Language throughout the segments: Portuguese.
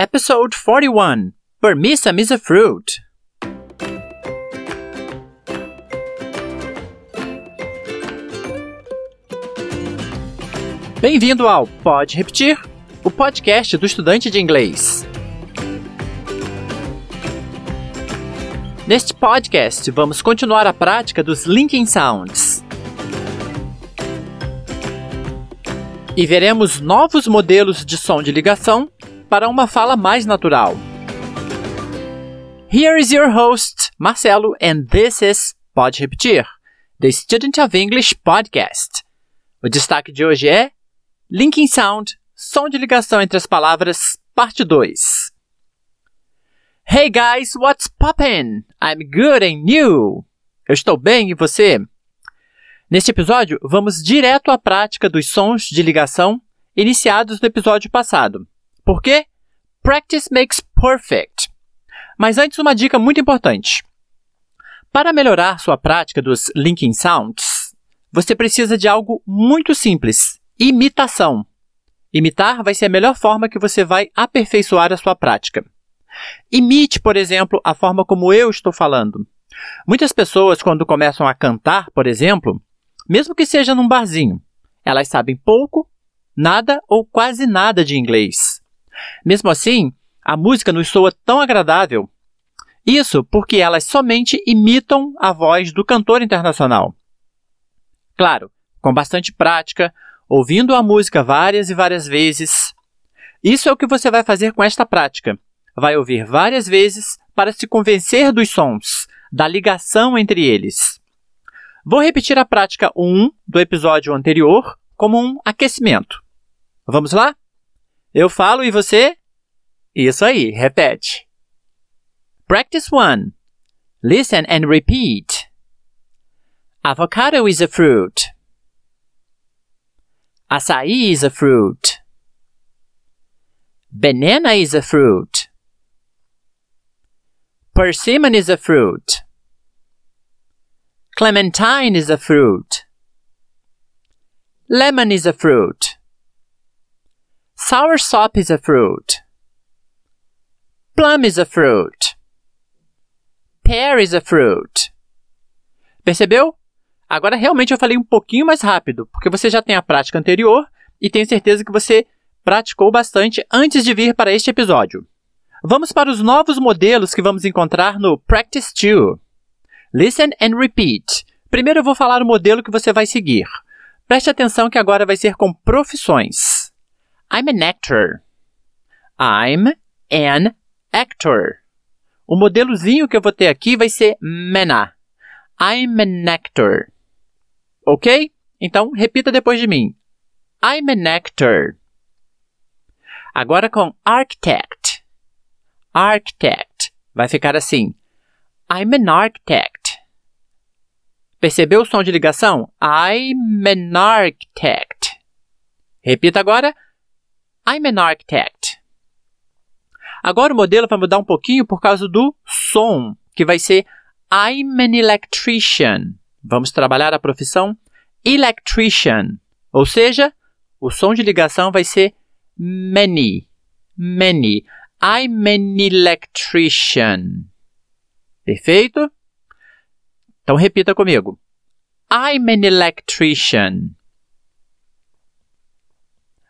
Episode 41 Permissum is a Fruit. Bem-vindo ao Pode Repetir, o podcast do estudante de inglês. Neste podcast, vamos continuar a prática dos linking sounds. E veremos novos modelos de som de ligação para uma fala mais natural. Here is your host, Marcelo, and this is Pode Repetir, the Student of English Podcast. O destaque de hoje é Linking Sound, som de ligação entre as palavras, parte 2. Hey guys, what's poppin'? I'm good and you? Eu estou bem e você? Neste episódio, vamos direto à prática dos sons de ligação iniciados no episódio passado. Por quê? Practice makes perfect. Mas antes, uma dica muito importante. Para melhorar sua prática dos linking sounds, você precisa de algo muito simples Imitação. Imitar vai ser a melhor forma que você vai aperfeiçoar a sua prática. Imite, por exemplo, a forma como eu estou falando. Muitas pessoas, quando começam a cantar, por exemplo, mesmo que seja num barzinho, elas sabem pouco, nada ou quase nada de inglês. Mesmo assim, a música nos soa tão agradável. Isso porque elas somente imitam a voz do cantor internacional. Claro, com bastante prática, ouvindo a música várias e várias vezes. Isso é o que você vai fazer com esta prática. Vai ouvir várias vezes para se convencer dos sons, da ligação entre eles. Vou repetir a prática 1 do episódio anterior como um aquecimento. Vamos lá? Eu falo e você? Isso aí, repete. Practice 1. Listen and repeat. Avocado is a fruit. Açaí is a fruit. Banana is a fruit. Persimmon is a fruit. Clementine is a fruit. Lemon is a fruit. Soursop is a fruit. Plum is a fruit. Pear is a fruit. Percebeu? Agora, realmente, eu falei um pouquinho mais rápido, porque você já tem a prática anterior e tenho certeza que você praticou bastante antes de vir para este episódio. Vamos para os novos modelos que vamos encontrar no Practice 2. Listen and repeat. Primeiro eu vou falar o modelo que você vai seguir. Preste atenção que agora vai ser com profissões. I'm an actor. I'm an actor. O modelozinho que eu vou ter aqui vai ser mena. I'm an actor. Ok? Então, repita depois de mim. I'm an actor. Agora com architect. Architect. Vai ficar assim. I'm an architect. Percebeu o som de ligação? I'm an architect. Repita agora. I'm an architect. Agora o modelo vai mudar um pouquinho por causa do som, que vai ser I'm an electrician. Vamos trabalhar a profissão electrician, ou seja, o som de ligação vai ser many, many. I'm an electrician. Perfeito? Então repita comigo. I'm an electrician.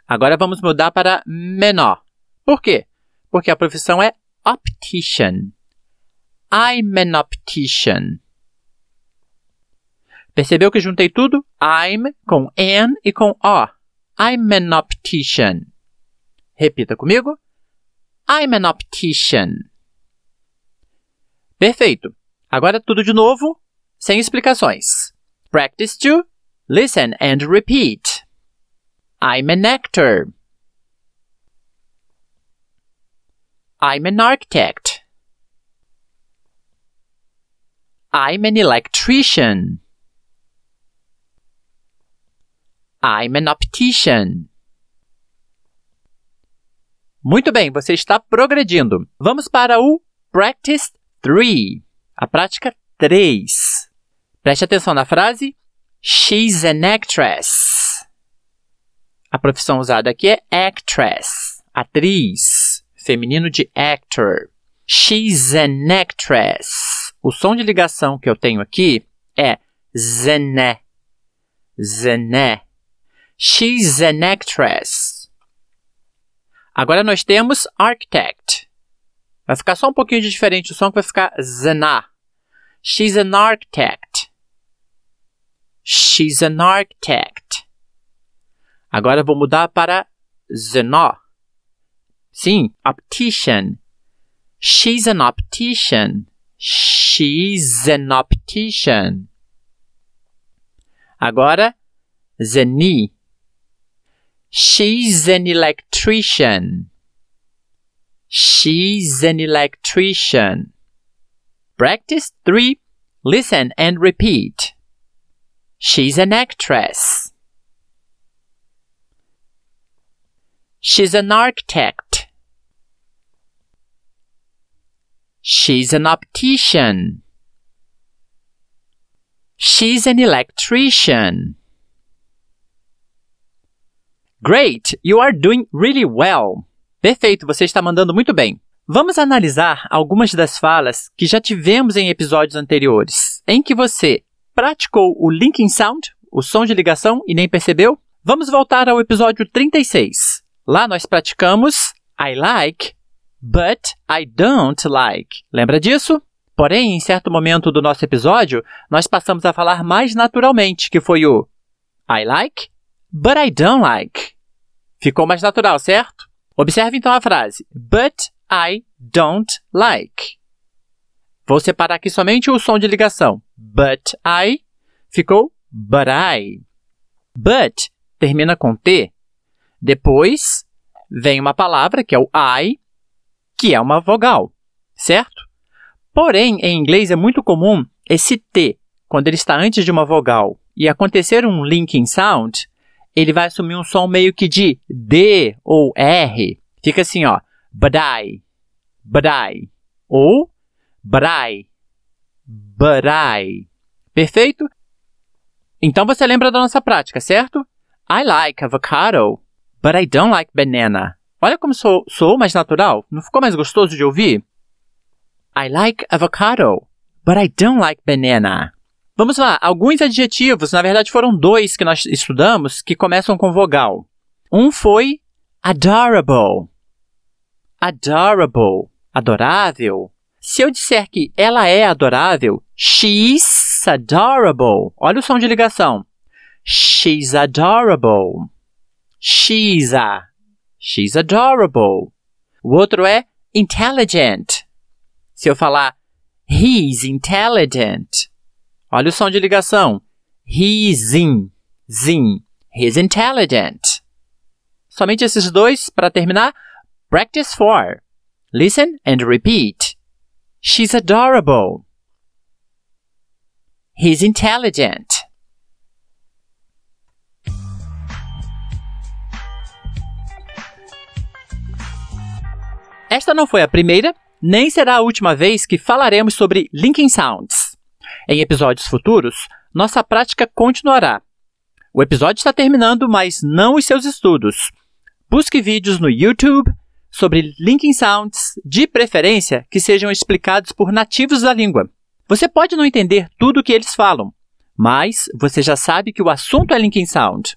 Agora vamos mudar para menor. Por quê? Porque a profissão é optician. I'm an optician. Percebeu que juntei tudo? I'm com an e com o. I'm an optician. Repita comigo. I'm an optician. Perfeito. Agora tudo de novo, sem explicações. Practice to listen and repeat. I'm an actor. I'm an architect. I'm an electrician. I'm an optician. Muito bem, você está progredindo. Vamos para o Practice 3, a prática 3. Preste atenção na frase She's an actress. A profissão usada aqui é actress, atriz. feminino de actor. She's an actress. O som de ligação que eu tenho aqui é zené. Zené. She's an actress. Agora nós temos architect. Vai ficar só um pouquinho de diferente o som que vai ficar zená. She's an architect. She's an architect. Agora vou mudar para zenó. Sim, optician. She's an optician. She's an optician. Agora, zeni. She's an electrician. She's an electrician. Practice 3. Listen and repeat. She's an actress. She's an architect. She's an optician. She's an electrician. Great! You are doing really well. Perfeito, você está mandando muito bem. Vamos analisar algumas das falas que já tivemos em episódios anteriores, em que você praticou o linking sound, o som de ligação, e nem percebeu? Vamos voltar ao episódio 36. Lá nós praticamos I like, but I don't like. Lembra disso? Porém, em certo momento do nosso episódio, nós passamos a falar mais naturalmente, que foi o I like, but I don't like. Ficou mais natural, certo? Observe então a frase But I don't like. Vou separar aqui somente o som de ligação. But I ficou but I. But termina com T. Depois vem uma palavra que é o I, que é uma vogal, certo? Porém, em inglês é muito comum esse T, quando ele está antes de uma vogal, e acontecer um linking sound, ele vai assumir um som meio que de D ou R. Fica assim, ó. But I, but I. Ou but I, but I. Perfeito? Então você lembra da nossa prática, certo? I like avocado, but I don't like banana. Olha como sou, sou mais natural. Não ficou mais gostoso de ouvir? I like avocado, but I don't like banana. Vamos lá, alguns adjetivos, na verdade foram dois que nós estudamos, que começam com vogal. Um foi adorable. Adorable. Adorável. Se eu disser que ela é adorável, she's adorable. Olha o som de ligação. She's adorable. She's a. She's adorable. O outro é intelligent. Se eu falar he's intelligent, olha o som de ligação. He's in. Zin. He's intelligent. Somente esses dois para terminar. Practice 4. Listen and repeat. She's adorable. He's intelligent. Esta não foi a primeira, nem será a última vez que falaremos sobre linking sounds. Em episódios futuros, nossa prática continuará. O episódio está terminando, mas não os seus estudos. Busque vídeos no YouTube sobre linking sounds, de preferência que sejam explicados por nativos da língua. Você pode não entender tudo o que eles falam, mas você já sabe que o assunto é linking sound.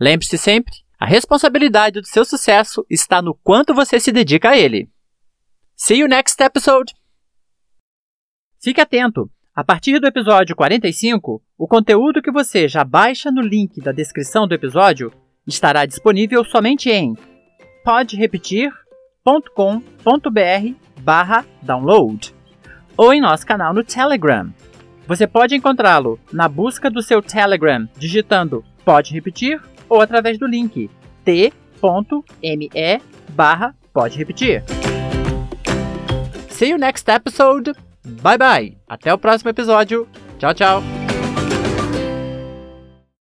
Lembre-se sempre, a responsabilidade do seu sucesso está no quanto você se dedica a ele. See you next episode! Fique atento! A partir do episódio 45, o conteúdo que você já baixa no link da descrição do episódio estará disponível somente em podrepetir.com.br barra download ou em nosso canal no Telegram. Você pode encontrá-lo na busca do seu Telegram digitando Pode Repetir ou através do link t.me barra Pode Repetir. See you next episode. Bye bye. Até o próximo episódio. Tchau, tchau.